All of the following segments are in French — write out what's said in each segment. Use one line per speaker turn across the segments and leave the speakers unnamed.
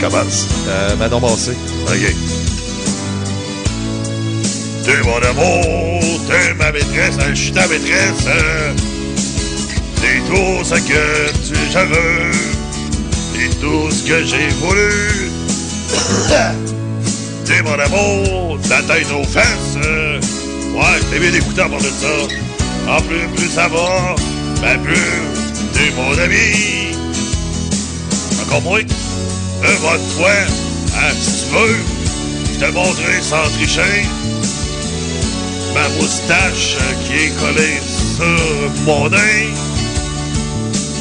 Commence.
Euh, Manon Massé.
OK. T'es mon amour, t'es ma maîtresse, je suis ta maîtresse. T'es tout ce que tu veux, t'es tout ce que j'ai voulu. t'es mon amour, ta tête aux fesses. Ouais, t'es bien écoutant pour de ça. En plus, plus ça va, ben plus t'es mon ami. Encore moins, un vote toi, hein, si tu veux, je te montrerai sans tricher ma moustache qui est collée sur mon nez,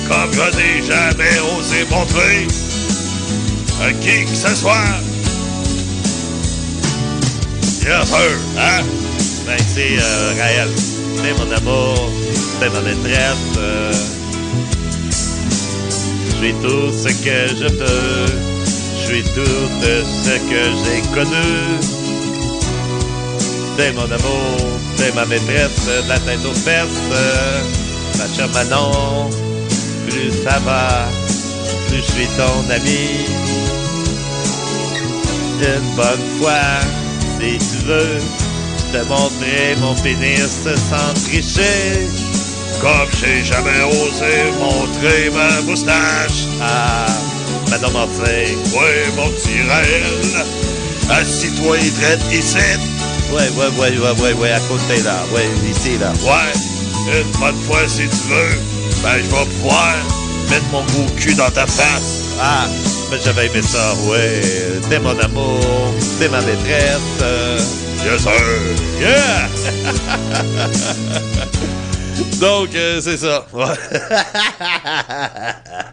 comme je n'ai jamais osé montrer à qui que ce soit. Yes, sir, hein?
Ben, c'est euh, Raël. T'es mon amour, t'es ma maîtresse. euh, Je suis tout ce que je peux. Je suis tout ce que j'ai connu. T'es mon amour, t'es ma maîtresse, la tête aux Ma chère Manon, plus ça va, plus je suis ton ami. Une bonne fois, si tu veux, je te montrerai mon pénis sans tricher.
Comme j'ai jamais osé montrer ma moustache.
Ah, Madame Martin.
Ouais, mon petit Raël, assis-toi et traite ici.
Ouais, ouais, ouais, ouais, ouais, ouais, à côté là. Ouais, ici là.
Ouais, une bonne fois si tu veux, ben je vais pouvoir mettre mon gros cul dans ta face.
Ah, mais j'avais aimé ça, ouais. T'es mon amour, t'es ma maîtresse. euh,
Yes, sir.
Yeah! Donc, euh, c'est ça.